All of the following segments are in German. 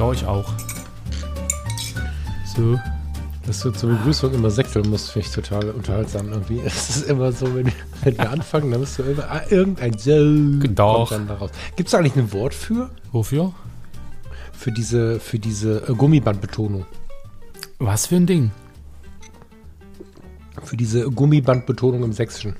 Ja, ich auch. So. Dass du zur Begrüßung immer säckeln musst, finde ich total unterhaltsam irgendwie. Es ist immer so, wenn, wenn wir anfangen, dann musst du immer ah, irgendein So Doch. kommt dann daraus. Gibt es eigentlich ein Wort für? Wofür? Für diese, für diese äh, Gummibandbetonung. Was für ein Ding? Für diese Gummibandbetonung im Sächsischen.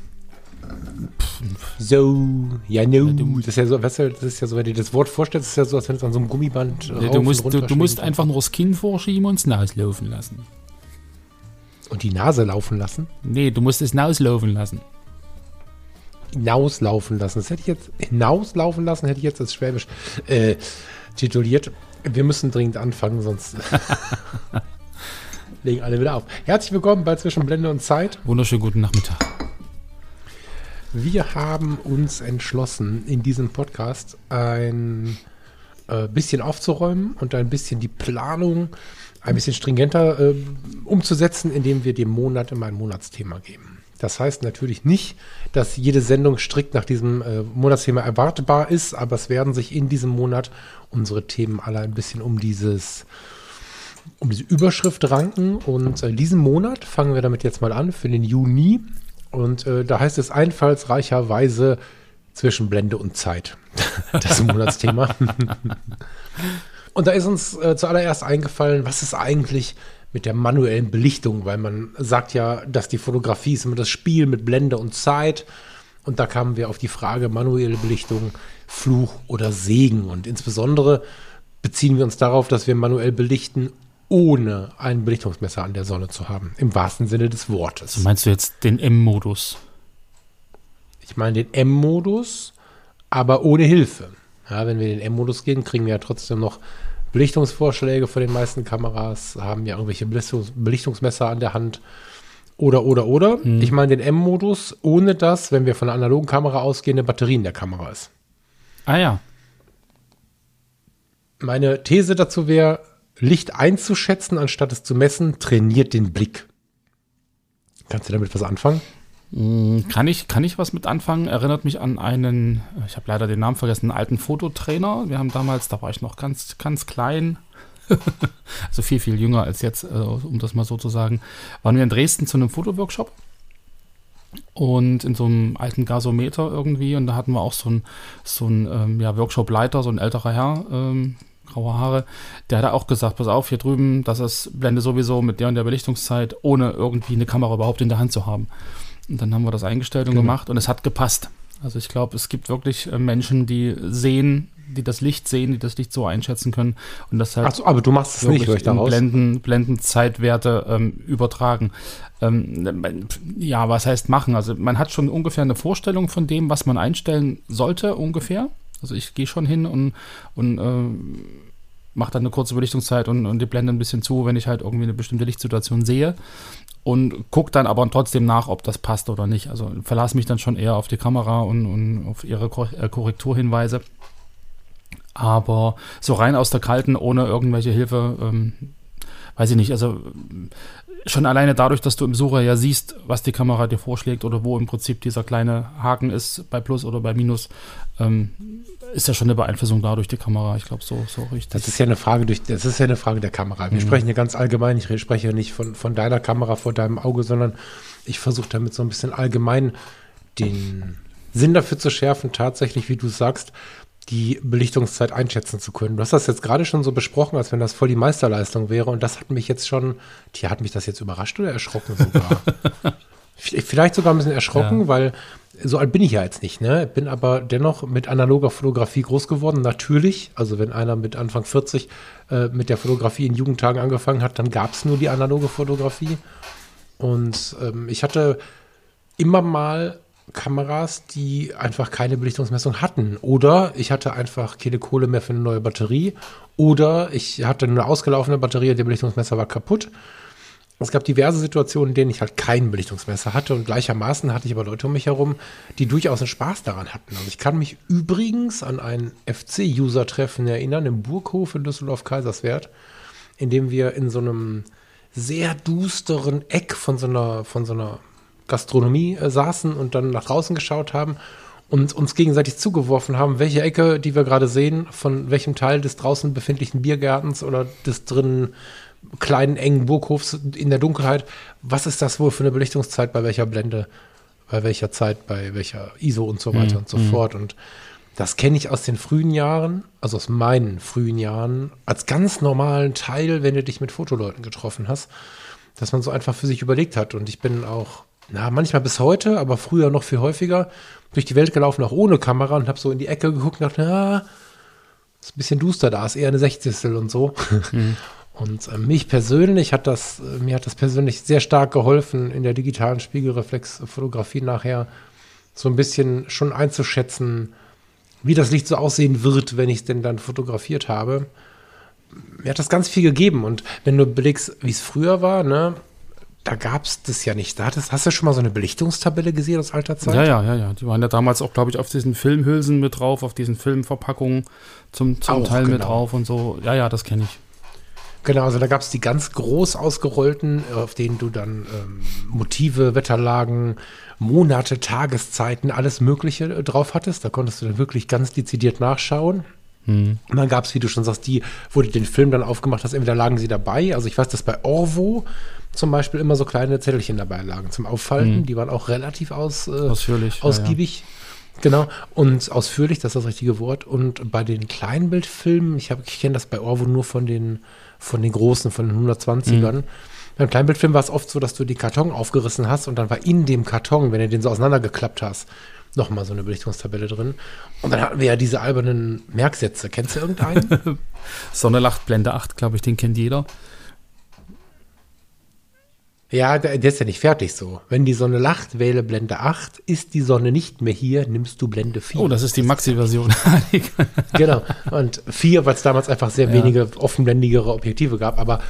So, ja, no. Das ist ja so, weißt du, das ist ja so, wenn du das Wort vorstellst, ist ja so, als wenn es an so einem Gummiband. äh, Nee, rauf du, musst, du, du musst einfach nur das Kinn vorschieben und Naus laufen lassen. Und die Nase laufen lassen. Nee, du musst es hinauslaufen lassen. Hinauslaufen lassen. Das hätte ich jetzt, hinauslaufen lassen, hätte ich jetzt als Schwäbisch äh, tituliert. Wir müssen dringend anfangen, sonst legen alle wieder auf. Herzlich willkommen bei Zwischen Blende und Zeit. Wunderschönen guten Nachmittag. Wir haben uns entschlossen, in diesem Podcast ein äh, bisschen aufzuräumen und ein bisschen die Planung ein bisschen stringenter äh, umzusetzen, indem wir dem Monat immer ein Monatsthema geben. Das heißt natürlich nicht, dass jede Sendung strikt nach diesem äh, Monatsthema erwartbar ist, aber es werden sich in diesem Monat unsere Themen alle ein bisschen um dieses um diese Überschrift ranken und äh, diesen Monat fangen wir damit jetzt mal an für den Juni und äh, da heißt es einfallsreicherweise zwischen Blende und Zeit. Das Monatsthema. und da ist uns äh, zuallererst eingefallen, was ist eigentlich mit der manuellen Belichtung, weil man sagt ja, dass die Fotografie ist immer das Spiel mit Blende und Zeit. Und da kamen wir auf die Frage manuelle Belichtung, Fluch oder Segen. Und insbesondere beziehen wir uns darauf, dass wir manuell belichten, ohne ein Belichtungsmesser an der Sonne zu haben. Im wahrsten Sinne des Wortes. Also meinst du jetzt den M-Modus? Ich meine den M-Modus, aber ohne Hilfe. Ja, wenn wir in den M-Modus gehen, kriegen wir ja trotzdem noch Belichtungsvorschläge von den meisten Kameras, haben ja irgendwelche Belichtungs Belichtungsmesser an der Hand. Oder, oder, oder. Ich meine den M-Modus, ohne dass, wenn wir von einer analogen Kamera ausgehen, eine Batterie in der Kamera ist. Ah ja. Meine These dazu wäre, Licht einzuschätzen, anstatt es zu messen, trainiert den Blick. Kannst du damit was anfangen? Kann ich, kann ich was mit anfangen? Erinnert mich an einen, ich habe leider den Namen vergessen, einen alten Fototrainer. Wir haben damals, da war ich noch ganz, ganz klein, also viel, viel jünger als jetzt, äh, um das mal so zu sagen, waren wir in Dresden zu einem Fotoworkshop und in so einem alten Gasometer irgendwie und da hatten wir auch so einen so ein, ähm, ja, Workshop-Leiter, so ein älterer Herr, ähm, graue Haare, der hat auch gesagt, pass auf, hier drüben, das ist Blende sowieso mit der und der Belichtungszeit, ohne irgendwie eine Kamera überhaupt in der Hand zu haben. Und dann haben wir das eingestellt und Genau. gemacht und es hat gepasst. Also ich glaube, es gibt wirklich äh, Menschen, die sehen, die das Licht sehen, die das Licht so einschätzen können und das halt Achso, aber du machst es nicht, in daraus. Blenden, Blendenzeitwerte ähm, übertragen. Ähm, ja, was heißt machen? Also man hat schon ungefähr eine Vorstellung von dem, was man einstellen sollte, ungefähr. Also ich gehe schon hin und, und äh, mache dann eine kurze Belichtungszeit und, und die Blende ein bisschen zu, wenn ich halt irgendwie eine bestimmte Lichtsituation sehe. Und gucke dann aber trotzdem nach, ob das passt oder nicht. Also verlasse mich dann schon eher auf die Kamera und, und auf ihre äh, Korrekturhinweise. Aber so rein aus der Kalten, ohne irgendwelche Hilfe, ähm, weiß ich nicht. Also schon alleine dadurch, dass du im Sucher ja siehst, was die Kamera dir vorschlägt oder wo im Prinzip dieser kleine Haken ist, bei Plus oder bei Minus, ähm, ist ja schon eine Beeinflussung dadurch die Kamera. Ich glaube, so, so richtig. Das ist ja eine Frage durch, das ist ja eine Frage der Kamera. Wir sprechen ja ganz allgemein. Ich spreche ja nicht von, von deiner Kamera vor deinem Auge, sondern ich versuche damit so ein bisschen allgemein den Sinn dafür zu schärfen, tatsächlich, wie du sagst, die Belichtungszeit einschätzen zu können. Du hast das jetzt gerade schon so besprochen, als wenn das voll die Meisterleistung wäre. Und das hat mich jetzt schon, tja, hat mich das jetzt überrascht oder erschrocken sogar? Vielleicht sogar ein bisschen erschrocken, Ja. weil so alt bin ich ja jetzt nicht, ne? Bin aber dennoch mit analoger Fotografie groß geworden. Natürlich, also wenn einer mit Anfang 40 äh, mit der Fotografie in Jugendtagen angefangen hat, dann gab es nur die analoge Fotografie. Und ähm, ich hatte immer mal Kameras, die einfach keine Belichtungsmessung hatten. Oder ich hatte einfach keine Kohle mehr für eine neue Batterie. Oder ich hatte eine ausgelaufene Batterie, der Belichtungsmesser war kaputt. Es gab diverse Situationen, in denen ich halt kein Belichtungsmesser hatte und gleichermaßen hatte ich aber Leute um mich herum, die durchaus einen Spaß daran hatten. Also ich kann mich übrigens an ein FC-User-Treffen erinnern im Burghof in Düsseldorf-Kaiserswerth, in dem wir in so einem sehr dusteren Eck von so einer, von so einer Gastronomie äh, saßen und dann nach draußen geschaut haben und uns gegenseitig zugeworfen haben, welche Ecke, die wir gerade sehen, von welchem Teil des draußen befindlichen Biergartens oder des drinnen kleinen, engen Burghofs in der Dunkelheit, was ist das wohl für eine Belichtungszeit bei welcher Blende, bei welcher Zeit, bei welcher ISO und so weiter mhm. und so mhm. fort. Und das kenne ich aus den frühen Jahren, also aus meinen frühen Jahren, als ganz normalen Teil, wenn du dich mit Fotoleuten getroffen hast, dass man so einfach für sich überlegt hat. Und ich bin auch na, manchmal bis heute, aber früher noch viel häufiger, durch die Welt gelaufen, auch ohne Kamera und habe so in die Ecke geguckt und dachte, na, ist ein bisschen duster da, ist eher eine Sechzigstel und so. Mhm. Und äh, mich persönlich hat das, äh, mir hat das persönlich sehr stark geholfen, in der digitalen Spiegelreflexfotografie nachher so ein bisschen schon einzuschätzen, wie das Licht so aussehen wird, wenn ich es denn dann fotografiert habe. Mir hat das ganz viel gegeben. Und wenn du belegst, wie es früher war, ne, da gab es das ja nicht. Da hattest, hast du schon mal so eine Belichtungstabelle gesehen aus alter Zeit? Ja, ja, ja, ja. Die waren ja damals auch, glaube ich, auf diesen Filmhülsen mit drauf, auf diesen Filmverpackungen zum, zum auch, Teil genau. mit drauf und so. Ja, ja, das kenne ich. Genau, also da gab es die ganz groß ausgerollten, auf denen du dann ähm, Motive, Wetterlagen, Monate, Tageszeiten, alles Mögliche äh, drauf hattest. Da konntest du dann wirklich ganz dezidiert nachschauen. Mhm. Und dann gab es, wie du schon sagst, die, wo du den Film dann aufgemacht hast, entweder lagen sie dabei. Also ich weiß, dass bei Orvo zum Beispiel immer so kleine Zettelchen dabei lagen zum Auffalten. Mhm. Die waren auch relativ aus, äh, ausführlich, ausgiebig. Ja, ja. Genau, und ausführlich, das ist das richtige Wort. Und bei den Kleinbildfilmen, ich, ich kenne das bei Orvo nur von den, von den großen, von den 120ern. Mhm. Beim Kleinbildfilm war es oft so, dass du die Karton aufgerissen hast und dann war in dem Karton, wenn du den so auseinandergeklappt hast, nochmal so eine Belichtungstabelle drin. Und dann hatten wir ja diese albernen Merksätze. Kennst du irgendeinen? Sonderlacht, Blende 8, glaube ich, den kennt jeder. Ja, der, ist ja nicht fertig so. Wenn die Sonne lacht, wähle Blende 8. Ist die Sonne nicht mehr hier, nimmst du Blende 4. Oh, das ist die Maxi-Version. genau. Und 4, weil es damals einfach sehr ja. wenige offenblendigere Objektive gab. Aber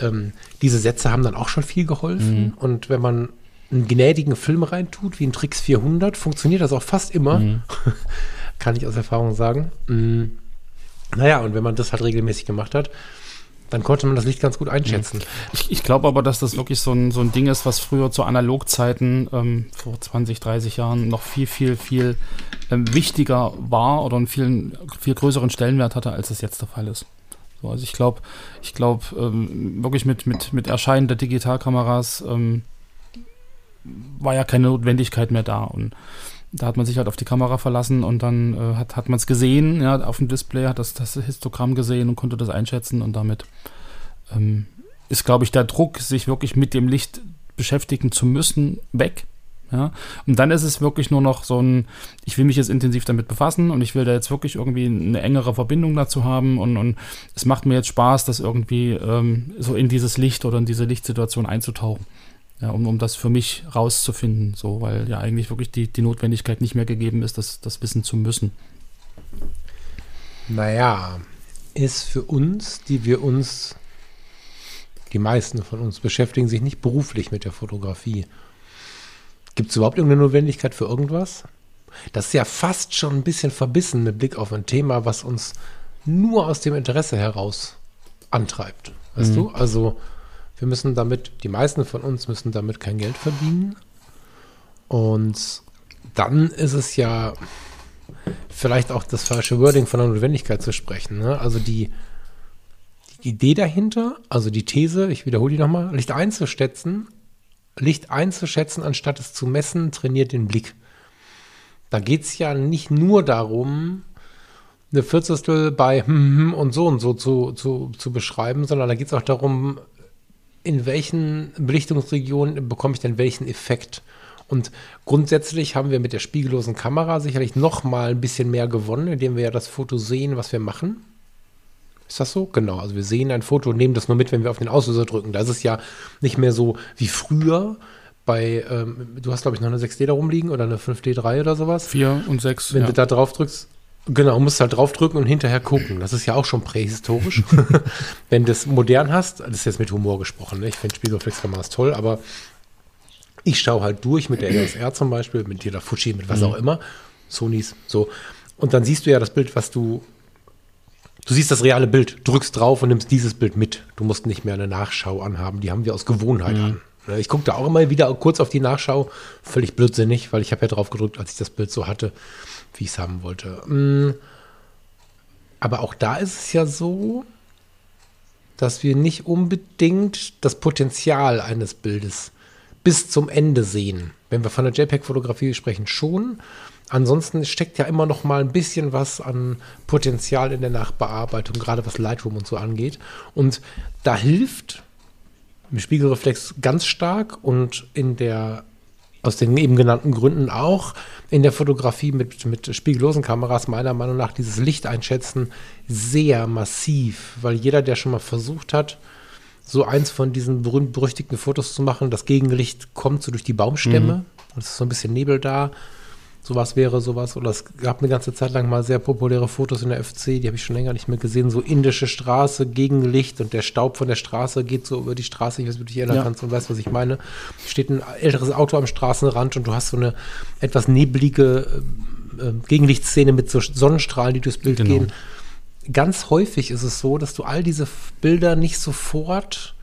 ähm, diese Sätze haben dann auch schon viel geholfen. Mhm. Und wenn man einen gnädigen Film reintut, wie ein Trix 400, funktioniert das auch fast immer. Mhm. Kann ich aus Erfahrung sagen. Mhm. Naja, und wenn man das halt regelmäßig gemacht hat, dann konnte man das Licht ganz gut einschätzen. Ich, ich glaube aber, dass das wirklich so ein, so ein Ding ist, was früher zu Analogzeiten ähm, vor 20, 30 Jahren noch viel, viel, viel ähm, wichtiger war oder einen viel, viel größeren Stellenwert hatte, als es jetzt der Fall ist. So, also ich glaube, ich glaube ähm, wirklich mit, mit, mit Erscheinen der Digitalkameras ähm, war ja keine Notwendigkeit mehr da und da hat man sich halt auf die Kamera verlassen und dann äh, hat, hat man es gesehen, ja, auf dem Display, hat das, das Histogramm gesehen und konnte das einschätzen und damit ähm, ist, glaube ich, der Druck, sich wirklich mit dem Licht beschäftigen zu müssen, weg. Ja? Und dann ist es wirklich nur noch so ein, ich will mich jetzt intensiv damit befassen und ich will da jetzt wirklich irgendwie eine engere Verbindung dazu haben und, und es macht mir jetzt Spaß, das irgendwie ähm, so in dieses Licht oder in diese Lichtsituation einzutauchen. Ja, um, um das für mich rauszufinden, so, weil ja eigentlich wirklich die, die Notwendigkeit nicht mehr gegeben ist, das, das wissen zu müssen. Naja, ist für uns, die wir uns, die meisten von uns beschäftigen sich nicht beruflich mit der Fotografie. Gibt es überhaupt irgendeine Notwendigkeit für irgendwas? Das ist ja fast schon ein bisschen verbissen mit Blick auf ein Thema, was uns nur aus dem Interesse heraus antreibt. Weißt mhm. du? Also wir müssen damit, die meisten von uns müssen damit kein Geld verdienen. Und dann ist es ja vielleicht auch das falsche Wording von der Notwendigkeit zu sprechen. Ne? Also die, die Idee dahinter, also die These, ich wiederhole die nochmal, Licht einzuschätzen, Licht einzuschätzen, anstatt es zu messen, trainiert den Blick. Da geht es ja nicht nur darum, eine Vierzigstel bei hm, hm, und so und so zu, zu, zu beschreiben, sondern da geht es auch darum, in welchen Belichtungsregionen bekomme ich denn welchen Effekt? Und grundsätzlich haben wir mit der spiegellosen Kamera sicherlich noch mal ein bisschen mehr gewonnen, indem wir ja das Foto sehen, was wir machen. Ist das so? Genau. Also wir sehen ein Foto und nehmen das nur mit, wenn wir auf den Auslöser drücken. Da ist es ja nicht mehr so wie früher bei, ähm, du hast glaube ich noch eine 6D da rumliegen oder eine 5D3 oder sowas. 4 und 6. Wenn ja. du da drauf drückst, genau, musst halt draufdrücken und hinterher gucken. Das ist ja auch schon prähistorisch. Wenn du es modern hast, das ist jetzt mit Humor gesprochen, ne? ich finde Spiegelreflexkameras toll, aber ich schaue halt durch mit der LSR zum Beispiel, mit der Fuji, mit was auch immer, Sonys, so. Und dann siehst du ja das Bild, was du, du siehst das reale Bild, drückst drauf und nimmst dieses Bild mit. Du musst nicht mehr eine Nachschau anhaben, die haben wir aus Gewohnheit an. Ne, Ich gucke da auch immer wieder kurz auf die Nachschau, völlig blödsinnig, weil ich habe ja drauf gedrückt, als ich das Bild so hatte, wie ich es haben wollte. Mm, Aber auch da ist es ja so, dass wir nicht unbedingt das Potenzial eines Bildes bis zum Ende sehen. Wenn wir von der JPEG-Fotografie sprechen, schon. Ansonsten steckt ja immer noch mal ein bisschen was an Potenzial in der Nachbearbeitung, gerade was Lightroom und so angeht. Und da hilft im Spiegelreflex ganz stark und in der aus den eben genannten Gründen auch. In der Fotografie mit, mit spiegellosen Kameras meiner Meinung nach dieses Licht einschätzen sehr massiv, weil jeder, der schon mal versucht hat, so eins von diesen berühmt-berüchtigten Fotos zu machen, das Gegenlicht kommt so durch die Baumstämme. Und es ist so ein bisschen Nebel da. Sowas wäre sowas. Oder es gab eine ganze Zeit lang mal sehr populäre Fotos in der FC, die habe ich schon länger nicht mehr gesehen. So indische Straße, Gegenlicht und der Staub von der Straße geht so über die Straße. Ich weiß, wie du dich erinnern Ja. kannst und weißt, was ich meine. Steht ein älteres Auto am Straßenrand und du hast so eine etwas neblige äh, äh, Gegenlichtszene mit so Sonnenstrahlen, die durchs Bild Genau. gehen. Ganz häufig ist es so, dass du all diese Bilder nicht sofort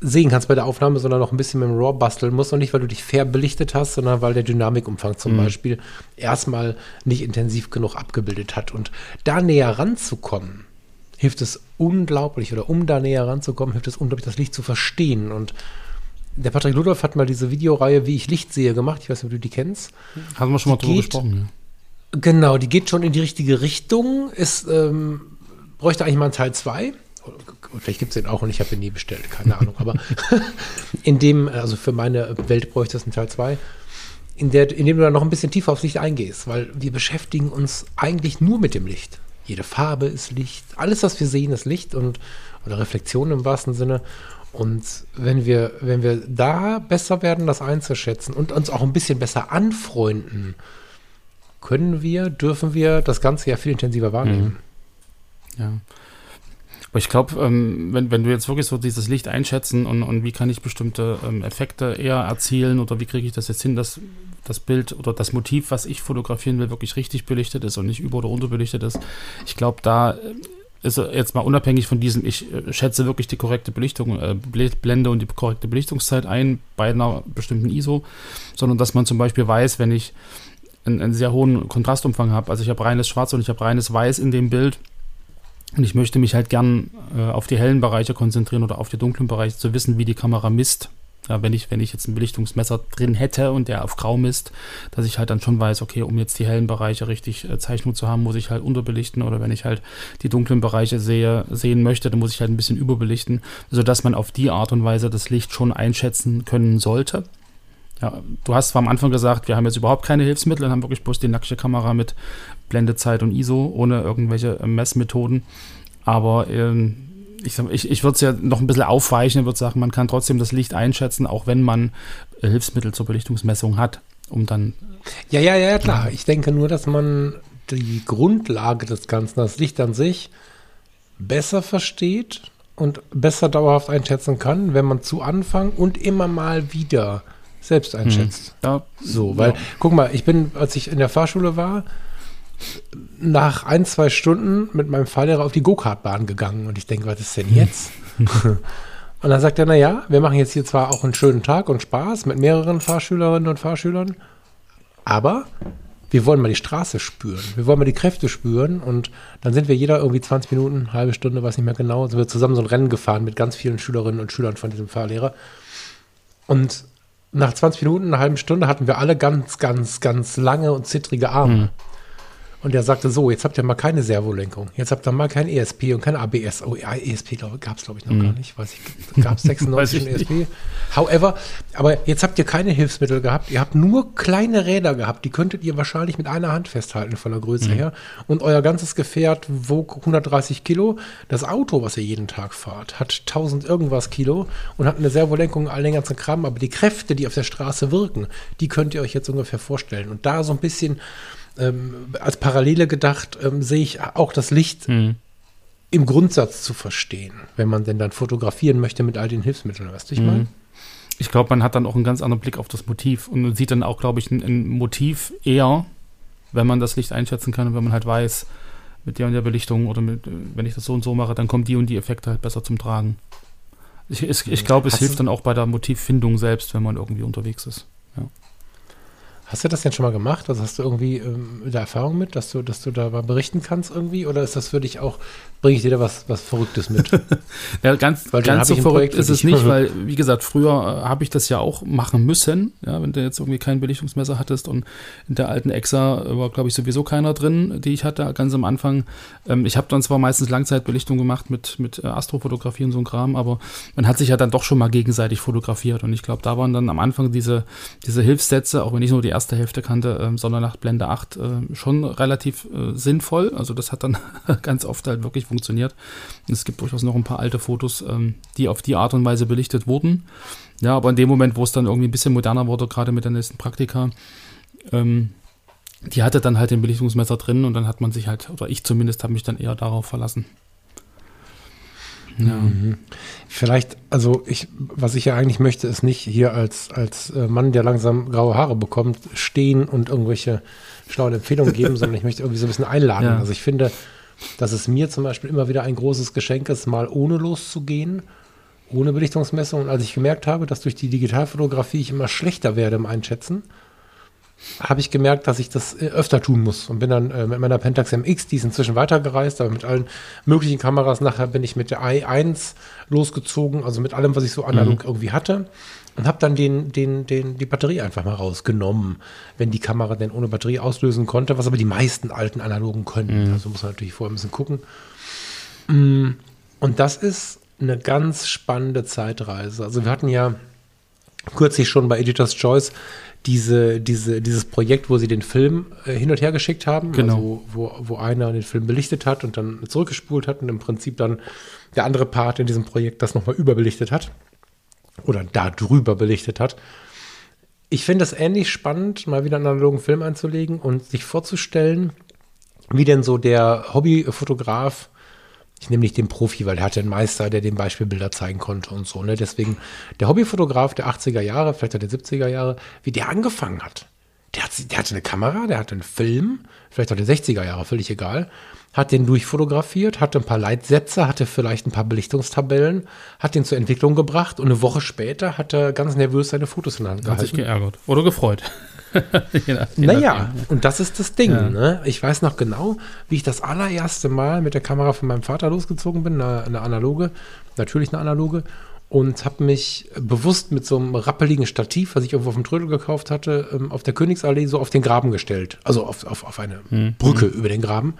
sehen kannst bei der Aufnahme, sondern noch ein bisschen mit dem RAW basteln musst. Und nicht, weil du dich fair belichtet hast, sondern weil der Dynamikumfang zum Beispiel erstmal nicht intensiv genug abgebildet hat. Und da näher ranzukommen, hilft es unglaublich, oder um da näher ranzukommen, hilft es unglaublich, das Licht zu verstehen. Und der Patrick Ludolf hat mal diese Videoreihe, wie ich Licht sehe, gemacht. Ich weiß nicht, ob du die kennst. Haben wir schon mal Die drüber geht- gesprochen. Genau, die geht schon in die richtige Richtung. Ist, ähm, bräuchte eigentlich mal einen Teil 2. Vielleicht gibt es den auch und ich habe ihn nie bestellt, keine Ahnung. Aber in dem, also für meine Welt bräuchte es einen Teil 2, in, in dem du dann noch ein bisschen tiefer aufs Licht eingehst, weil wir beschäftigen uns eigentlich nur mit dem Licht. Jede Farbe ist Licht, alles, was wir sehen, ist Licht und oder Reflexion im wahrsten Sinne. Und wenn wir, wenn wir da besser werden, das einzuschätzen und uns auch ein bisschen besser anfreunden, können wir, dürfen wir das Ganze ja viel intensiver wahrnehmen. Ja. Aber ich glaube, ähm, wenn, wenn du jetzt wirklich so dieses Licht einschätzen und, und wie kann ich bestimmte ähm, Effekte eher erzielen oder wie kriege ich das jetzt hin, dass das Bild oder das Motiv, was ich fotografieren will, wirklich richtig belichtet ist und nicht über- oder unterbelichtet ist. Ich glaube, da äh, ist jetzt mal unabhängig von diesem, ich äh, schätze wirklich die korrekte Belichtung, äh, Ble- Blende und die korrekte Belichtungszeit ein bei einer bestimmten ISO, sondern dass man zum Beispiel weiß, wenn ich einen, einen sehr hohen Kontrastumfang habe, also ich habe reines Schwarz und ich habe reines Weiß in dem Bild, und ich möchte mich halt gern äh, auf die hellen Bereiche konzentrieren oder auf die dunklen Bereiche, zu wissen, wie die Kamera misst. Ja, wenn ich, wenn ich jetzt ein Belichtungsmesser drin hätte und der auf grau misst, dass ich halt dann schon weiß, okay, um jetzt die hellen Bereiche richtig äh, Zeichnung zu haben, muss ich halt unterbelichten oder wenn ich halt die dunklen Bereiche sehe, sehen möchte, dann muss ich halt ein bisschen überbelichten, sodass man auf die Art und Weise das Licht schon einschätzen können sollte. Ja, du hast zwar am Anfang gesagt, wir haben jetzt überhaupt keine Hilfsmittel und haben wirklich bloß die nackte Kamera mit Blendezeit und ISO, ohne irgendwelche äh, Messmethoden. Aber ähm, ich, ich, ich würde es ja noch ein bisschen aufweichen und würde sagen, man kann trotzdem das Licht einschätzen, auch wenn man äh, Hilfsmittel zur Belichtungsmessung hat, um dann Ja, ja, ja, klar. Ich denke nur, dass man die Grundlage des Ganzen, das Licht an sich, besser versteht und besser dauerhaft einschätzen kann, wenn man zu Anfang und immer mal wieder selbst einschätzt. ja, So, weil, guck mal, ich bin, als ich in der Fahrschule war, nach ein, zwei Stunden mit meinem Fahrlehrer auf die Go-Kart-Bahn gegangen und ich denke, was ist denn jetzt? und dann sagt er, naja, wir machen jetzt hier zwar auch einen schönen Tag und Spaß mit mehreren Fahrschülerinnen und Fahrschülern, aber wir wollen mal die Straße spüren. Wir wollen mal die Kräfte spüren und dann sind wir jeder irgendwie 20 Minuten, halbe Stunde, weiß nicht mehr genau, sind wir zusammen so ein Rennen gefahren mit ganz vielen Schülerinnen und Schülern von diesem Fahrlehrer. Und nach 20 Minuten, einer halben Stunde hatten wir alle ganz, ganz, ganz lange und zittrige Arme. Und Und der sagte so, jetzt habt ihr mal keine Servolenkung, jetzt habt ihr mal kein ESP und kein ABS. Oh, ja, ESP gab es glaube ich noch mhm. gar nicht, weiß ich, gab es 96 schon ESP. However, aber jetzt habt ihr keine Hilfsmittel gehabt, ihr habt nur kleine Räder gehabt, die könntet ihr wahrscheinlich mit einer Hand festhalten von der Größe mhm. her. Und euer ganzes Gefährt wog 130 Kilo. Das Auto, was ihr jeden Tag fahrt, hat 1000 irgendwas Kilo und hat eine Servolenkung, all den ganzen Kram, aber die Kräfte, die auf der Straße wirken, die könnt ihr euch jetzt ungefähr vorstellen. Und da so ein bisschen ähm, als Parallele gedacht, ähm, sehe ich auch das Licht mhm. im Grundsatz zu verstehen, wenn man denn dann fotografieren möchte mit all den Hilfsmitteln, weißt du, ich mhm. meine? Ich glaube, man hat dann auch einen ganz anderen Blick auf das Motiv und sieht dann auch, glaube ich, ein, ein, Motiv eher, wenn man das Licht einschätzen kann und wenn man halt weiß, mit der und der Belichtung oder mit, wenn ich das so und so mache, dann kommen die und die Effekte halt besser zum Tragen. Ich, ich, ich glaube, es Hast hilft dann auch bei der Motivfindung selbst, wenn man irgendwie unterwegs ist. Hast du das denn schon mal gemacht? Also hast du irgendwie ähm, da Erfahrung mit, dass du, dass du da mal berichten kannst irgendwie? Oder ist das für dich auch, bringe ich dir da was, was Verrücktes mit? ja, ganz, ganz so verrückt ist es nicht, weil, wie gesagt, früher äh, habe ich das ja auch machen müssen. Ja, wenn du jetzt irgendwie kein Belichtungsmesser hattest und in der alten Exa war, glaube ich, sowieso keiner drin, die ich hatte, ganz am Anfang. Ähm, ich habe dann zwar meistens Langzeitbelichtung gemacht mit, mit äh, Astrofotografie und so ein Kram, aber man hat sich ja dann doch schon mal gegenseitig fotografiert. Und ich glaube, da waren dann am Anfang diese, diese Hilfssätze, auch wenn ich nur die erste Hälfte kannte, äh, sondern nach Blende 8 äh, schon relativ äh, sinnvoll. Also das hat dann ganz oft halt wirklich funktioniert. Es gibt durchaus noch ein paar alte Fotos, ähm, die auf die Art und Weise belichtet wurden. Ja, aber in dem Moment, wo es dann irgendwie ein bisschen moderner wurde, gerade mit der nächsten Praktika, ähm, die hatte dann halt den Belichtungsmesser drin und dann hat man sich halt, oder ich zumindest habe mich dann eher darauf verlassen. Ja. Mhm. Vielleicht, also ich, was ich ja eigentlich möchte, ist nicht hier als, als äh, Mann, der langsam graue Haare bekommt, stehen und irgendwelche schlauen Empfehlungen geben, sondern ich möchte irgendwie so ein bisschen einladen. Ja. Also ich finde, dass es mir zum Beispiel immer wieder ein großes Geschenk ist, mal ohne loszugehen, ohne Belichtungsmessung. Und als ich gemerkt habe, dass durch die Digitalfotografie ich immer schlechter werde im Einschätzen, habe ich gemerkt, dass ich das äh, öfter tun muss und bin dann äh, mit meiner Pentax MX, die ist inzwischen weitergereist, aber mit allen möglichen Kameras. Nachher bin ich mit der i1 losgezogen, also mit allem, was ich so analog mhm. irgendwie hatte und habe dann den, den, den, die Batterie einfach mal rausgenommen, wenn die Kamera denn ohne Batterie auslösen konnte, was aber die meisten alten analogen können. Mhm. Also muss man natürlich vorher ein bisschen gucken. Mm, und das ist eine ganz spannende Zeitreise. Also wir hatten ja kürzlich schon bei Editor's Choice diese, diese, dieses Projekt, wo sie den Film äh, hin und her geschickt haben, genau. also wo, wo einer den Film belichtet hat und dann zurückgespult hat und im Prinzip dann der andere Part in diesem Projekt das nochmal überbelichtet hat oder darüber belichtet hat. Ich finde es ähnlich spannend, mal wieder einen analogen Film einzulegen und sich vorzustellen, wie denn so der Hobbyfotograf ich nehme nicht den Profi, weil er hatte einen Meister, der dem Beispielbilder zeigen konnte und so. Ne? Deswegen der Hobbyfotograf der 80er Jahre, vielleicht auch der 70er Jahre, wie der angefangen hat. Der, hat. der hatte eine Kamera, der hatte einen Film, vielleicht auch der 60er Jahre, völlig egal. Hat den durchfotografiert, hatte ein paar Leitsätze, hatte vielleicht ein paar Belichtungstabellen, hat den zur Entwicklung gebracht und eine Woche später hat er ganz nervös seine Fotos in der Hand gehalten. Hat sich geärgert oder gefreut. naja, und das ist das Ding. Ja. Ne? Ich weiß noch genau, wie ich das allererste Mal mit der Kamera von meinem Vater losgezogen bin, eine, eine analoge, natürlich eine analoge, und habe mich bewusst mit so einem rappeligen Stativ, was ich irgendwo auf dem Trödel gekauft hatte, ähm, auf der Königsallee so auf den Graben gestellt. Also auf, auf, auf eine mhm. Brücke über den Graben.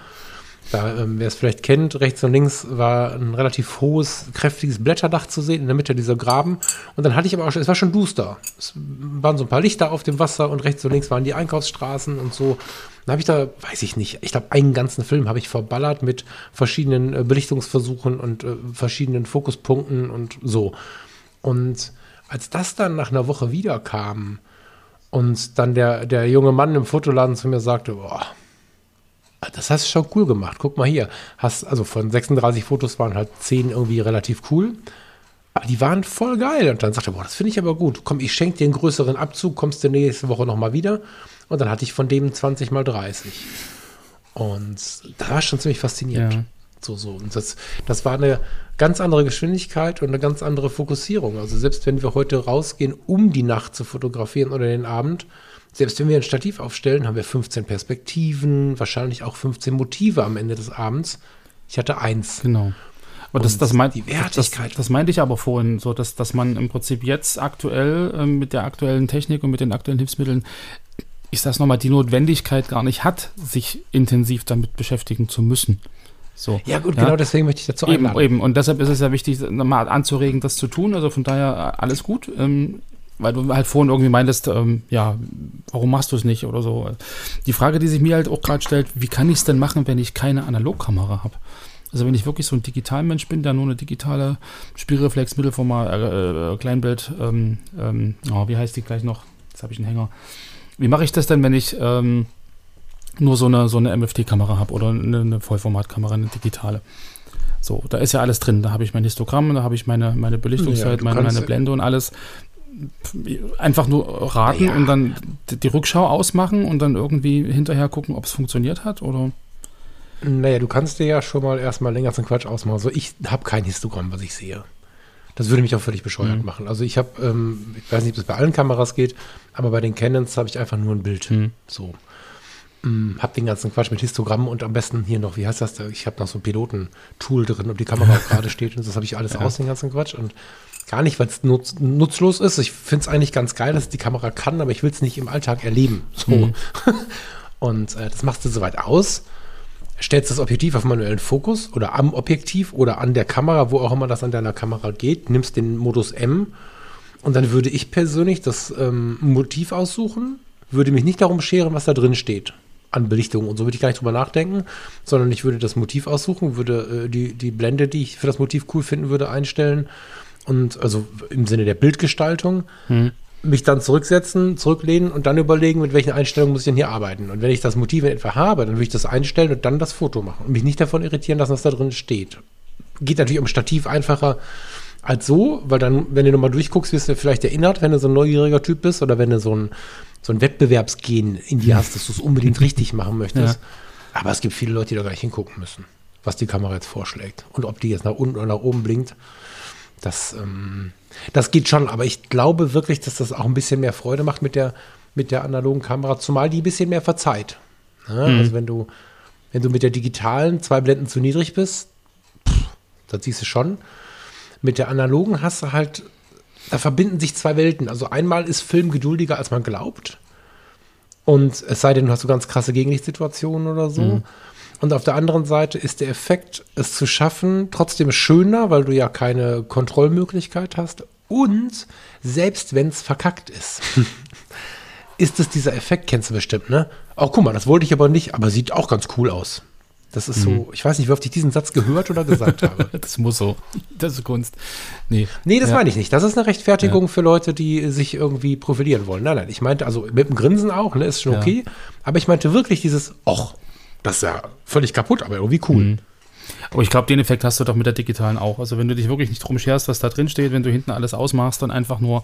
Da, ähm, wer es vielleicht kennt, rechts und links war ein relativ hohes, kräftiges Blätterdach zu sehen, in der Mitte dieser Graben. Und dann hatte ich aber auch schon, es war schon duster. Es waren so ein paar Lichter auf dem Wasser und rechts und links waren die Einkaufsstraßen und so. Dann habe ich da, weiß ich nicht, ich glaube, einen ganzen Film habe ich verballert mit verschiedenen äh, Belichtungsversuchen und äh, verschiedenen Fokuspunkten und so. Und als das dann nach einer Woche wiederkam und dann der, der junge Mann im Fotoladen zu mir sagte, boah, das hast du schon cool gemacht. Guck mal hier. Hast, also von 36 Fotos waren halt 10 irgendwie relativ cool. Aber die waren voll geil. Und dann sagte er, boah, das finde ich aber gut. Komm, ich schenke dir einen größeren Abzug, kommst du nächste Woche nochmal wieder. Und dann hatte ich von dem 20 mal 30. Und da war schon ziemlich faszinierend. Ja. So, so. Und das, das war eine ganz andere Geschwindigkeit und eine ganz andere Fokussierung. Also selbst wenn wir heute rausgehen, um die Nacht zu fotografieren oder den Abend, selbst wenn wir ein Stativ aufstellen, haben wir 15 Perspektiven, wahrscheinlich auch 15 Motive am Ende des Abends. Ich hatte eins. Genau. Aber das, das, meint, die Wertigkeit. Das, das, meinte ich aber vorhin, so dass, dass man im Prinzip jetzt aktuell äh, mit der aktuellen Technik und mit den aktuellen Hilfsmitteln ich sag's nochmal, die Notwendigkeit gar nicht hat, sich intensiv damit beschäftigen zu müssen. So, ja, gut, ja. genau deswegen möchte ich dazu einladen. Eben, eben. Und deshalb ist es ja wichtig, nochmal anzuregen, das zu tun. Also von daher alles gut. Ähm, weil du halt vorhin irgendwie meintest, ähm, ja, warum machst du es nicht oder so. Die Frage, die sich mir halt auch gerade stellt, wie kann ich es denn machen, wenn ich keine Analogkamera habe? Also wenn ich wirklich so ein Digitalmensch bin, der nur eine digitale Spielreflex, Mittelformat, äh, äh, Kleinbild, ähm, ähm, oh, wie heißt die gleich noch? Jetzt habe ich einen Hänger. Wie mache ich das denn, wenn ich ähm, nur so eine, so eine MFT-Kamera habe oder eine, eine Vollformatkamera, eine digitale? So, da ist ja alles drin. Da habe ich mein Histogramm, da habe ich meine, meine Belichtungszeit, ja, meine, meine Blende und alles einfach nur raten ja. und dann die Rückschau ausmachen und dann irgendwie hinterher gucken, ob es funktioniert hat oder? Naja, du kannst dir ja schon mal erstmal länger zum Quatsch ausmachen. So, ich habe kein Histogramm, was ich sehe. Das würde mich auch völlig bescheuert mhm. machen. Also ich habe, ähm, ich weiß nicht, ob das bei allen Kameras geht, aber bei den Canons habe ich einfach nur ein Bild. Mhm. So. Ähm, hab den ganzen Quatsch mit Histogramm und am besten hier noch, wie heißt das? Ich habe noch so ein Piloten-Tool drin, ob die Kamera gerade steht und das habe ich alles ja. aus, den ganzen Quatsch. Und Gar nicht, weil es nutz, nutzlos ist. Ich finde es eigentlich ganz geil, dass die Kamera kann, aber ich will es nicht im Alltag erleben. So. Mhm. Und äh, das machst du soweit aus. Stellst das Objektiv auf manuellen Fokus oder am Objektiv oder an der Kamera, wo auch immer das an deiner Kamera geht, nimmst den Modus M und dann würde ich persönlich das ähm, Motiv aussuchen, würde mich nicht darum scheren, was da drin steht an Belichtung und so würde ich gar nicht drüber nachdenken, sondern ich würde das Motiv aussuchen, würde äh, die, die Blende, die ich für das Motiv cool finden würde, einstellen und also im Sinne der Bildgestaltung, hm. mich dann zurücksetzen, zurücklehnen und dann überlegen, mit welchen Einstellungen muss ich denn hier arbeiten. Und wenn ich das Motiv in etwa habe, dann würde ich das einstellen und dann das Foto machen und mich nicht davon irritieren lassen, was da drin steht. Geht natürlich um Stativ einfacher als so, weil dann, wenn du nochmal durchguckst, wirst du vielleicht erinnert, wenn du so ein neugieriger Typ bist oder wenn du so ein, so ein Wettbewerbsgehen in dir hast, dass du es unbedingt richtig machen möchtest. Ja. Aber es gibt viele Leute, die da gar nicht hingucken müssen, was die Kamera jetzt vorschlägt. Und ob die jetzt nach unten oder nach oben blinkt. Das, ähm, das geht schon, aber ich glaube wirklich, dass das auch ein bisschen mehr Freude macht mit der, mit der analogen Kamera, zumal die ein bisschen mehr verzeiht. Ne? Mhm. Also wenn du, wenn du mit der digitalen zwei Blenden zu niedrig bist, pff, das siehst du schon. Mit der analogen hast du halt, da verbinden sich zwei Welten. Also einmal ist Film geduldiger, als man glaubt. Und es sei denn, du hast so ganz krasse Gegenlichtssituationen oder so. Mhm. Und auf der anderen Seite ist der Effekt, es zu schaffen, trotzdem schöner, weil du ja keine Kontrollmöglichkeit hast. Und selbst wenn es verkackt ist, ist es dieser Effekt, kennst du bestimmt, ne? Oh, guck mal, das wollte ich aber nicht, aber sieht auch ganz cool aus. Das ist mhm. so, ich weiß nicht, wie oft ich diesen Satz gehört oder gesagt habe. das muss so. Das ist Kunst. Nee. Nee, das ja. meine ich nicht. Das ist eine Rechtfertigung ja. für Leute, die sich irgendwie profilieren wollen. Nein, nein, ich meinte, also mit dem Grinsen auch, ne, ist schon okay. Ja. Aber ich meinte wirklich dieses, och, das ist ja völlig kaputt, aber irgendwie cool. Mhm. Aber ich glaube, den Effekt hast du doch mit der digitalen auch. Also wenn du dich wirklich nicht drum scherst, was da drin steht, wenn du hinten alles ausmachst, dann einfach nur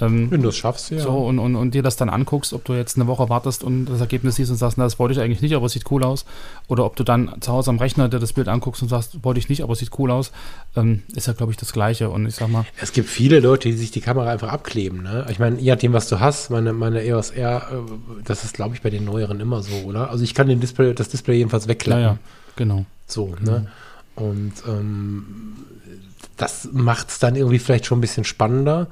ähm, wenn du es schaffst, ja. So und, und, und dir das dann anguckst, ob du jetzt eine Woche wartest und das Ergebnis siehst und sagst, na, das wollte ich eigentlich nicht, aber es sieht cool aus. Oder ob du dann zu Hause am Rechner dir das Bild anguckst und sagst, wollte ich nicht, aber es sieht cool aus, ähm, ist ja, glaube ich, das Gleiche. Und ich sag mal. Es gibt viele Leute, die sich die Kamera einfach abkleben. Ne? Ich meine, je nachdem, was du hast, meine, meine EOS R, äh, das ist, glaube ich, bei den neueren immer so, oder? Also ich kann den Display, das Display jedenfalls wegklappen. Ja, ja, genau. So, ne? Mhm. Und ähm, das macht es dann irgendwie vielleicht schon ein bisschen spannender.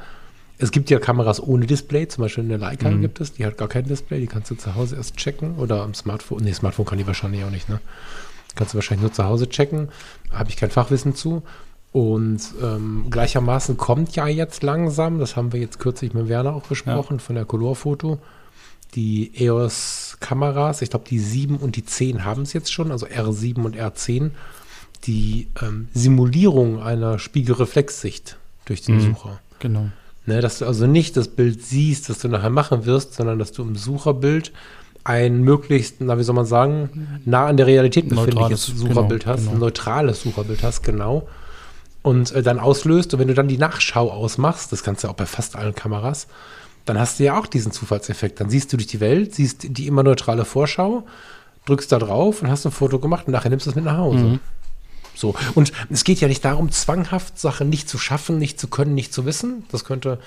Es gibt ja Kameras ohne Display, zum Beispiel eine Leica mhm. gibt es, die hat gar kein Display, die kannst du zu Hause erst checken oder am Smartphone. Nee, Smartphone kann die wahrscheinlich auch nicht, ne? Kannst du wahrscheinlich nur zu Hause checken. Habe ich kein Fachwissen zu. Und ähm, gleichermaßen kommt ja jetzt langsam, das haben wir jetzt kürzlich mit Werner auch besprochen, ja. von der Colorfoto, die EOS-Kameras, ich glaube die 7 und die 10 haben es jetzt schon, also R7 und R10 die ähm, Simulierung einer Spiegelreflexsicht durch den mhm, Sucher. Genau. Ne, dass du also nicht das Bild siehst, das du nachher machen wirst, sondern dass du im Sucherbild ein möglichst, na wie soll man sagen, nah an der Realität befindliches Sucherbild genau, hast, genau. ein neutrales Sucherbild hast, genau. Und äh, dann auslöst und wenn du dann die Nachschau ausmachst, das kannst du ja auch bei fast allen Kameras, dann hast du ja auch diesen Zufallseffekt. Dann siehst du durch die Welt, siehst die immer neutrale Vorschau, drückst da drauf und hast ein Foto gemacht und nachher nimmst du es mit nach Hause. Mhm. So. Und es geht ja nicht darum, zwanghaft Sachen nicht zu schaffen, nicht zu können, nicht zu wissen. Das könnte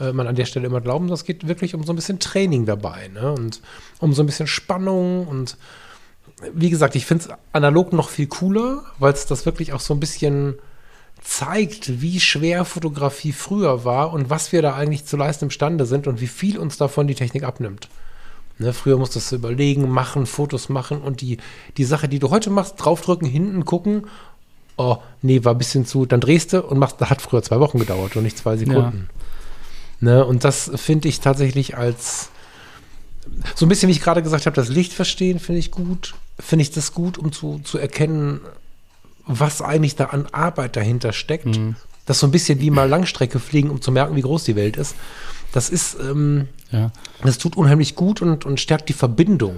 äh, man an der Stelle immer glauben. Das geht wirklich um so ein bisschen Training dabei. Ne? Und um so ein bisschen Spannung und wie gesagt, ich finde es analog noch viel cooler, weil es das wirklich auch so ein bisschen zeigt, wie schwer Fotografie früher war und was wir da eigentlich zu leisten imstande sind und wie viel uns davon die Technik abnimmt. Ne, früher musstest du überlegen, machen, Fotos machen und die, die Sache, die du heute machst, draufdrücken, hinten gucken, oh, nee, war ein bisschen zu, dann drehst du und machst, das hat früher zwei Wochen gedauert und nicht zwei Sekunden. Ja. Ne, und das finde ich tatsächlich als, so ein bisschen, wie ich gerade gesagt habe, das Licht verstehen, finde ich gut. Finde ich das gut, um zu, zu erkennen, was eigentlich da an Arbeit dahinter steckt. Mhm. Das ist so ein bisschen wie mal Langstrecke fliegen, um zu merken, wie groß die Welt ist. Das ist, ähm, ja. das tut unheimlich gut und, und stärkt die Verbindung.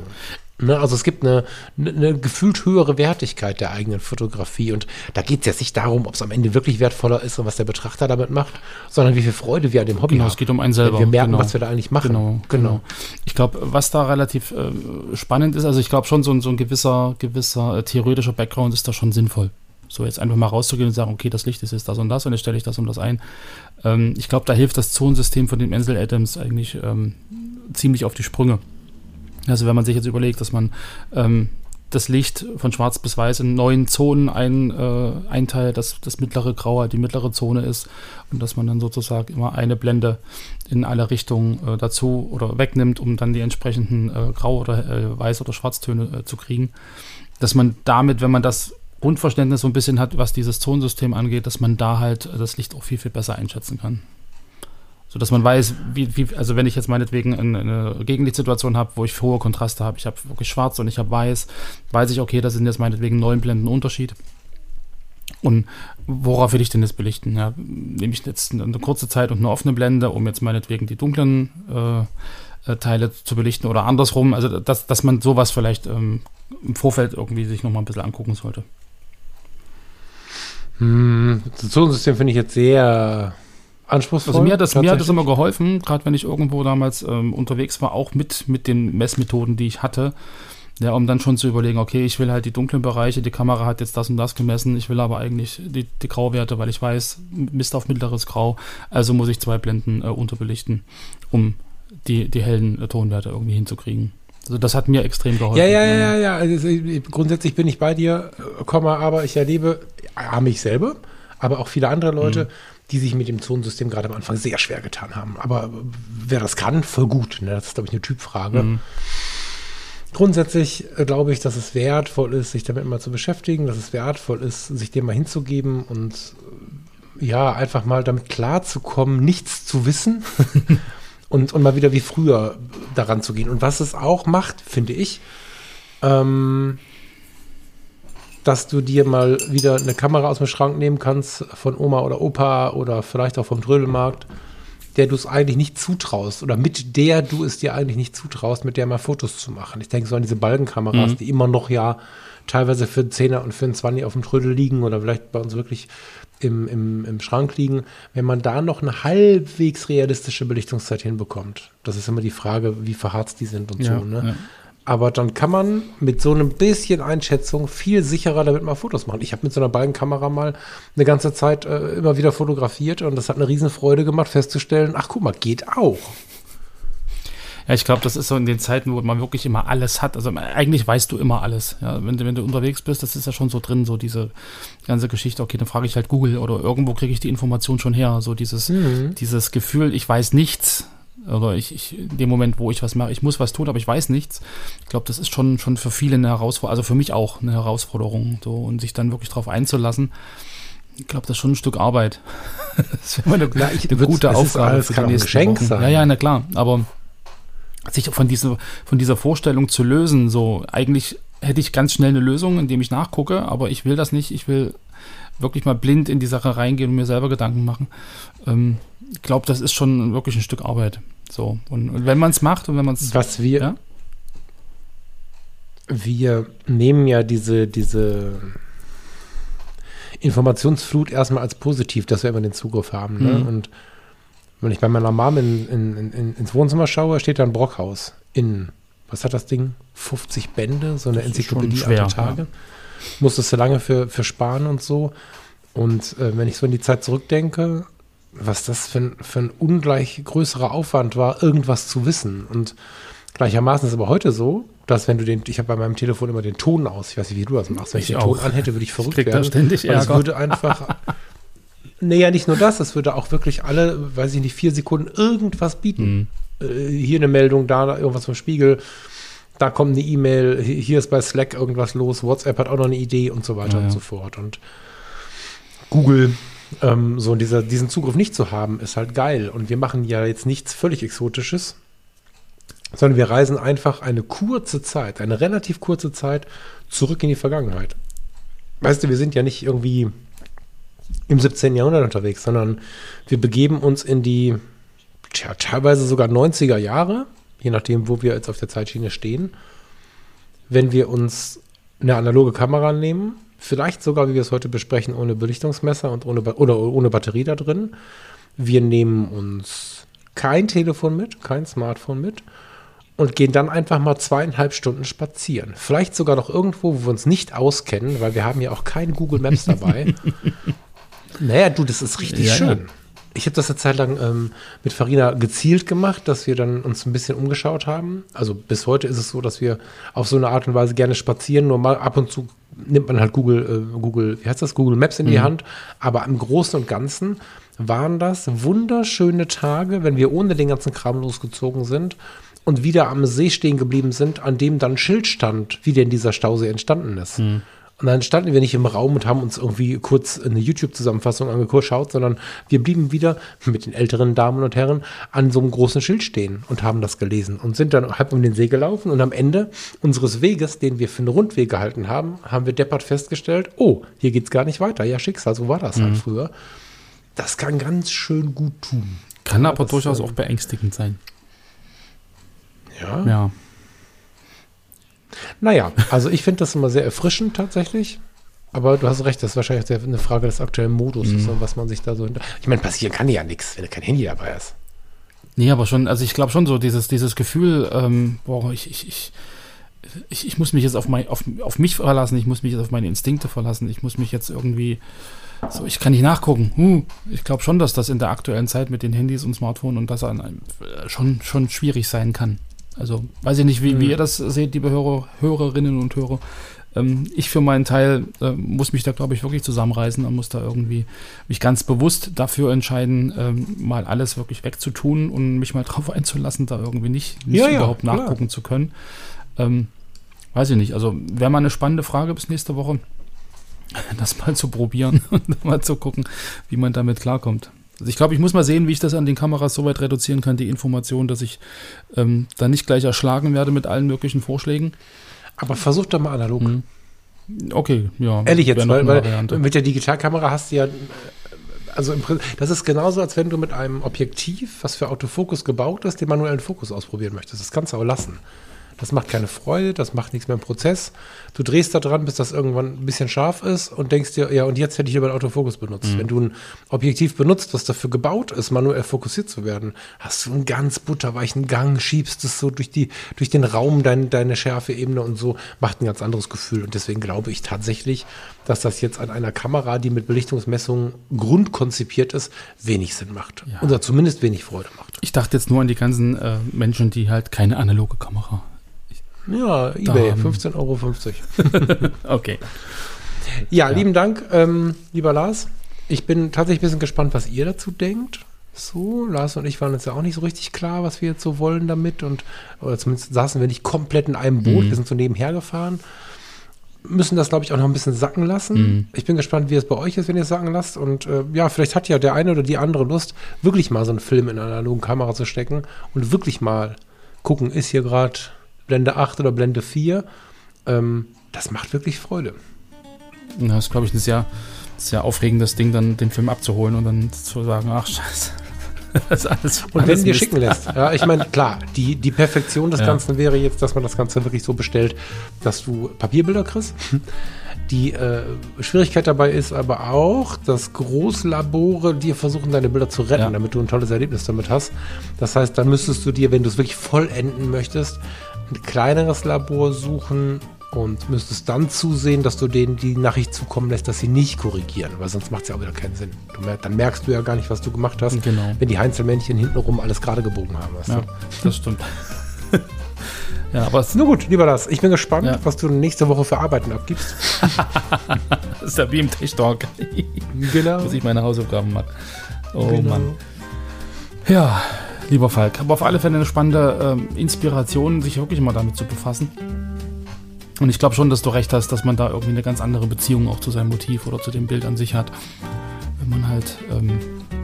Ne, also es gibt eine, eine, gefühlt höhere Wertigkeit der eigenen Fotografie und da geht es jetzt nicht darum, ob es am Ende wirklich wertvoller ist und was der Betrachter damit macht, sondern wie viel Freude wir an dem Hobby genau, haben. es geht um einen selber. Wir merken, genau. was wir da eigentlich machen. Genau, genau. genau. Ich glaube, was da relativ äh, spannend ist, also ich glaube schon, so ein, so ein gewisser, gewisser äh, theoretischer Background ist da schon sinnvoll. So jetzt einfach mal rauszugehen und sagen, okay, das Licht ist jetzt das und das und jetzt stelle ich das und das ein. Ähm, ich glaube, da hilft das Zonensystem von dem Ansel Adams eigentlich ähm, ziemlich auf die Sprünge. Also wenn man sich jetzt überlegt, dass man ähm, das Licht von schwarz bis weiß in neun Zonen ein, äh, einteilt, dass das mittlere Grau halt die mittlere Zone ist und dass man dann sozusagen immer eine Blende in alle Richtungen äh, dazu oder wegnimmt, um dann die entsprechenden äh, Grau- oder äh, Weiß- oder Schwarztöne äh, zu kriegen. Dass man damit, wenn man das Grundverständnis so ein bisschen hat, was dieses Zonensystem angeht, dass man da halt das Licht auch viel, viel besser einschätzen kann so dass man weiß, wie, wie, also wenn ich jetzt meinetwegen eine, eine Gegenlichtsituation habe, wo ich hohe Kontraste habe, ich habe wirklich schwarz und ich habe weiß, weiß ich, okay, das sind jetzt meinetwegen neun Blenden Unterschied. Und worauf will ich denn jetzt belichten? Ja, nehme ich jetzt eine kurze Zeit und eine offene Blende, um jetzt meinetwegen die dunklen äh, äh, Teile zu belichten oder andersrum. Also, dass, dass man sowas vielleicht ähm, im Vorfeld irgendwie sich nochmal ein bisschen angucken sollte. Hm, das Zonensystem finde ich jetzt sehr anspruchsvoll. Also mir hat das, mir hat das immer geholfen, gerade wenn ich irgendwo damals ähm, unterwegs war, auch mit, mit den Messmethoden, die ich hatte. Ja, um dann schon zu überlegen, okay, ich will halt die dunklen Bereiche, die Kamera hat jetzt das und das gemessen, ich will aber eigentlich die, die Grauwerte, weil ich weiß, Mist auf mittleres Grau, also muss ich zwei Blenden äh, unterbelichten, um die, die hellen äh, Tonwerte irgendwie hinzukriegen. Also das hat mir extrem geholfen. Ja, ja, ja, ja, ja. Also, grundsätzlich bin ich bei dir, äh, aber ich erlebe ja, mich selber, aber auch viele andere Leute, mhm die sich mit dem Zonensystem gerade am Anfang sehr schwer getan haben. Aber wer das kann, voll gut. Ne? Das ist, glaube ich, eine Typfrage. Mhm. Grundsätzlich äh, glaube ich, dass es wertvoll ist, sich damit mal zu beschäftigen, dass es wertvoll ist, sich dem mal hinzugeben und äh, ja, einfach mal damit klarzukommen, nichts zu wissen und, und mal wieder wie früher daran zu gehen. Und was es auch macht, finde ich, ähm, dass du dir mal wieder eine Kamera aus dem Schrank nehmen kannst von Oma oder Opa oder vielleicht auch vom Trödelmarkt, der du es eigentlich nicht zutraust oder mit der du es dir eigentlich nicht zutraust, mit der mal Fotos zu machen. Ich denke so an diese Balkenkameras, mhm. die immer noch ja teilweise für einen Zehner und für einen Zwanni auf dem Trödel liegen oder vielleicht bei uns wirklich im, im, im Schrank liegen. Wenn man da noch eine halbwegs realistische Belichtungszeit hinbekommt, das ist immer die Frage, wie verharzt die sind und ja, so. Ne? Ja. Aber dann kann man mit so einem bisschen Einschätzung viel sicherer damit mal Fotos machen. Ich habe mit so einer Balkenkamera mal eine ganze Zeit äh, immer wieder fotografiert und das hat eine Riesenfreude gemacht, festzustellen, ach guck mal, geht auch. Ja, ich glaube, das ist so in den Zeiten, wo man wirklich immer alles hat. Also eigentlich weißt du immer alles. Ja, wenn, du, wenn du unterwegs bist, das ist ja schon so drin, so diese ganze Geschichte, okay, dann frage ich halt Google oder irgendwo kriege ich die Information schon her. So dieses, mhm. dieses Gefühl, ich weiß nichts, oder ich, ich, in dem Moment, wo ich was mache, ich muss was tun, aber ich weiß nichts. Ich glaube, das ist schon, schon für viele eine Herausforderung, also für mich auch eine Herausforderung, so und sich dann wirklich darauf einzulassen. Ich glaube, das ist schon ein Stück Arbeit. das wäre eine, na, ich, eine gute Aufgabe für die nächsten Geschenk Wochen. Sein. Ja, ja, na klar. Aber sich von dieser, von dieser Vorstellung zu lösen, so eigentlich hätte ich ganz schnell eine Lösung, indem ich nachgucke, aber ich will das nicht. Ich will wirklich mal blind in die Sache reingehen und mir selber Gedanken machen. Ähm, ich glaube, das ist schon wirklich ein Stück Arbeit. So. Und, und wenn man es macht und wenn man es. Was wir. Ja? Wir nehmen ja diese, diese Informationsflut erstmal als positiv, dass wir immer den Zugriff haben. Ne? Mhm. Und wenn ich bei meiner Mom in, in, in, ins Wohnzimmer schaue, steht da ein Brockhaus in, was hat das Ding? 50 Bände, so eine Enzyklopädie schwer, Tage. Ja. Musstest du lange für, für sparen und so. Und äh, wenn ich so in die Zeit zurückdenke, was das für ein, für ein ungleich größerer Aufwand war, irgendwas zu wissen. Und gleichermaßen ist es aber heute so, dass wenn du den, ich habe bei meinem Telefon immer den Ton aus, ich weiß nicht, wie du das machst, wenn ich, ich den auch. Ton anhätte, würde ich verrückt ich werden. Da ständig weil es würde einfach, nee, ja, nicht nur das, es würde auch wirklich alle, weiß ich nicht, vier Sekunden irgendwas bieten. Mhm. Äh, hier eine Meldung, da irgendwas vom Spiegel, da kommt eine E-Mail, hier ist bei Slack irgendwas los, WhatsApp hat auch noch eine Idee und so weiter Ja, ja. und so fort. Und Google, ähm, so dieser, diesen Zugriff nicht zu haben, ist halt geil. Und wir machen ja jetzt nichts völlig Exotisches, sondern wir reisen einfach eine kurze Zeit, eine relativ kurze Zeit zurück in die Vergangenheit. Weißt du, wir sind ja nicht irgendwie im 17. Jahrhundert unterwegs, sondern wir begeben uns in die tja, teilweise sogar 90er Jahre, je nachdem, wo wir jetzt auf der Zeitschiene stehen. Wenn wir uns eine analoge Kamera nehmen, vielleicht sogar, wie wir es heute besprechen, ohne Belichtungsmesser und ohne, oder ohne Batterie da drin. Wir nehmen uns kein Telefon mit, kein Smartphone mit und gehen dann einfach mal zweieinhalb Stunden spazieren. Vielleicht sogar noch irgendwo, wo wir uns nicht auskennen, weil wir haben ja auch kein Google Maps dabei. naja, du, das ist richtig Ja, schön. ja. Ich habe das eine Zeit lang ähm, mit Farina gezielt gemacht, dass wir dann uns ein bisschen umgeschaut haben. Also bis heute ist es so, dass wir auf so eine Art und Weise gerne spazieren. Nur mal ab und zu nimmt man halt Google, äh, Google, wie heißt das, Google Maps in die Hand. Aber im Großen und Ganzen waren das wunderschöne Tage, wenn wir ohne den ganzen Kram losgezogen sind und wieder am See stehen geblieben sind, an dem dann Schild stand, wie denn dieser Stausee entstanden ist. Und dann standen wir nicht im Raum und haben uns irgendwie kurz eine YouTube-Zusammenfassung angeschaut, sondern wir blieben wieder mit den älteren Damen und Herren an so einem großen Schild stehen und haben das gelesen und sind dann halb um den See gelaufen und am Ende unseres Weges, den wir für einen Rundweg gehalten haben, haben wir deppert festgestellt, oh, hier geht's gar nicht weiter. Ja, Schicksal, so war das halt früher. Das kann ganz schön gut tun. Kann aber das, durchaus ähm, auch beängstigend sein. Ja. Ja. Naja, also ich finde das immer sehr erfrischend tatsächlich. Aber du hast recht, das ist wahrscheinlich sehr- eine Frage des aktuellen Modus, Mhm. und was man sich da so hinter. Ich meine, passieren kann ja nichts, wenn kein Handy dabei hast. Nee, aber schon, also ich glaube schon so, dieses, dieses Gefühl, ähm, boah, ich, ich, ich, ich, ich muss mich jetzt auf, mein, auf, auf mich verlassen, ich muss mich jetzt auf meine Instinkte verlassen, ich muss mich jetzt irgendwie, so, ich kann nicht nachgucken. Huh, ich glaube schon, dass das in der aktuellen Zeit mit den Handys und Smartphones und das an einem, äh, schon, schon schwierig sein kann. Also weiß ich nicht, wie, wie Hm. ihr das seht, liebe Hörer, Hörerinnen und Hörer. Ähm, ich für meinen Teil äh, muss mich da, glaube ich, wirklich zusammenreißen und muss da irgendwie mich ganz bewusst dafür entscheiden, ähm, mal alles wirklich wegzutun und mich mal drauf einzulassen, da irgendwie nicht, nicht Ja, ja, überhaupt klar. nachgucken zu können. Ähm, weiß ich nicht. Also wäre mal eine spannende Frage bis nächste Woche, das mal zu probieren und mal zu gucken, wie man damit klarkommt. Also ich glaube, ich muss mal sehen, wie ich das an den Kameras so weit reduzieren kann, die Information, dass ich ähm, da nicht gleich erschlagen werde mit allen möglichen Vorschlägen. Aber versuch doch mal analog. Mhm. Okay, ja. Ehrlich jetzt, weil, weil mit der Digitalkamera hast du ja, äh, also im Prinzip, das ist genauso, als wenn du mit einem Objektiv, was für Autofokus gebaut ist, den manuellen Fokus ausprobieren möchtest. Das kannst du aber lassen. Das macht keine Freude, das macht nichts mehr im Prozess. Du drehst da dran, bis das irgendwann ein bisschen scharf ist und denkst dir, ja, und jetzt hätte ich lieber den Autofokus benutzt. Wenn du ein Objektiv benutzt, was dafür gebaut ist, manuell fokussiert zu werden, hast du einen ganz butterweichen Gang, schiebst es so durch, die, durch den Raum, dein, deine Schärfeebene und so, macht ein ganz anderes Gefühl. Und deswegen glaube ich tatsächlich, dass das jetzt an einer Kamera, die mit Belichtungsmessungen grundkonzipiert ist, wenig Sinn macht. Ja. Oder zumindest wenig Freude macht. Ich dachte jetzt nur an die ganzen äh, Menschen, die halt keine analoge Kamera. Ja, eBay, haben- 15,50 Euro. Okay. Ja, Ja. lieben Dank, ähm, lieber Lars. Ich bin tatsächlich ein bisschen gespannt, was ihr dazu denkt. So, Lars und ich waren uns ja auch nicht so richtig klar, was wir jetzt so wollen damit. Und oder zumindest saßen wir nicht komplett in einem Boot. Mhm. Wir sind so nebenher gefahren. Müssen das, glaube ich, auch noch ein bisschen sacken lassen. Mhm. Ich bin gespannt, wie es bei euch ist, wenn ihr es sacken lasst. Und äh, ja, vielleicht hat ja der eine oder die andere Lust, wirklich mal so einen Film in einer analogen Kamera zu stecken und wirklich mal gucken, ist hier gerade Blende 8 oder Blende 4. Ähm, das macht wirklich Freude. Ja, Das ist, glaube ich, ein sehr, sehr aufregendes Ding, dann den Film abzuholen und dann zu sagen, ach scheiße. Das ist alles, Und wenn alles du dir schicken lässt. Ja, ich meine, klar, die, die Perfektion des Ja. Ganzen wäre jetzt, dass man das Ganze wirklich so bestellt, dass du Papierbilder kriegst. Die äh, Schwierigkeit dabei ist aber auch, dass Großlabore dir versuchen, deine Bilder zu retten, Ja. damit du ein tolles Erlebnis damit hast. Das heißt, dann müsstest du dir, wenn du es wirklich vollenden möchtest, ein kleineres Labor suchen und müsstest dann zusehen, dass du denen die Nachricht zukommen lässt, dass sie nicht korrigieren, weil sonst macht es ja auch wieder keinen Sinn. Mer dann merkst du ja gar nicht, was du gemacht hast, Genau. wenn die Heinzelmännchen hintenrum alles gerade gebogen haben. Ja, du? das stimmt. ja, aber es Nur gut, lieber Lars, ich bin gespannt, Ja. was du nächste Woche für Arbeiten abgibst. ist ja wie im Tech-Talk. Genau. Muss ich meine Hausaufgaben machen. Oh Genau. Mann. Ja, lieber Falk. Aber auf alle Fälle eine spannende ähm, Inspiration, sich wirklich mal damit zu befassen. Und ich glaube schon, dass du recht hast, dass man da irgendwie eine ganz andere Beziehung auch zu seinem Motiv oder zu dem Bild an sich hat, wenn man halt ähm,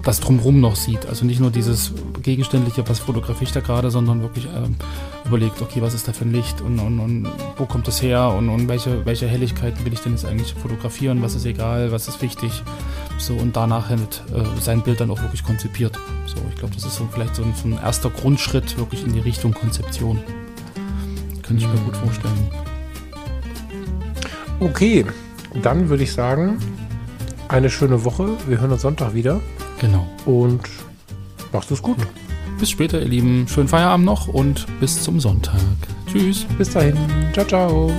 das drumherum noch sieht. Also nicht nur dieses Gegenständliche, was fotografiere ich da gerade, sondern wirklich ähm, überlegt, okay, was ist da für ein Licht und, und, und wo kommt das her und, und welche, welche Helligkeiten will ich denn jetzt eigentlich fotografieren, was ist egal, was ist wichtig. So und danach halt äh, sein Bild dann auch wirklich konzipiert. So, ich glaube, das ist so vielleicht so ein, so ein erster Grundschritt wirklich in die Richtung Konzeption. Könnte ich mir gut vorstellen. Okay, dann würde ich sagen, eine schöne Woche. Wir hören uns Sonntag wieder Genau. und macht es gut. Bis später, ihr Lieben. Schönen Feierabend noch und bis zum Sonntag. Tschüss. Bis dahin. Ciao, ciao.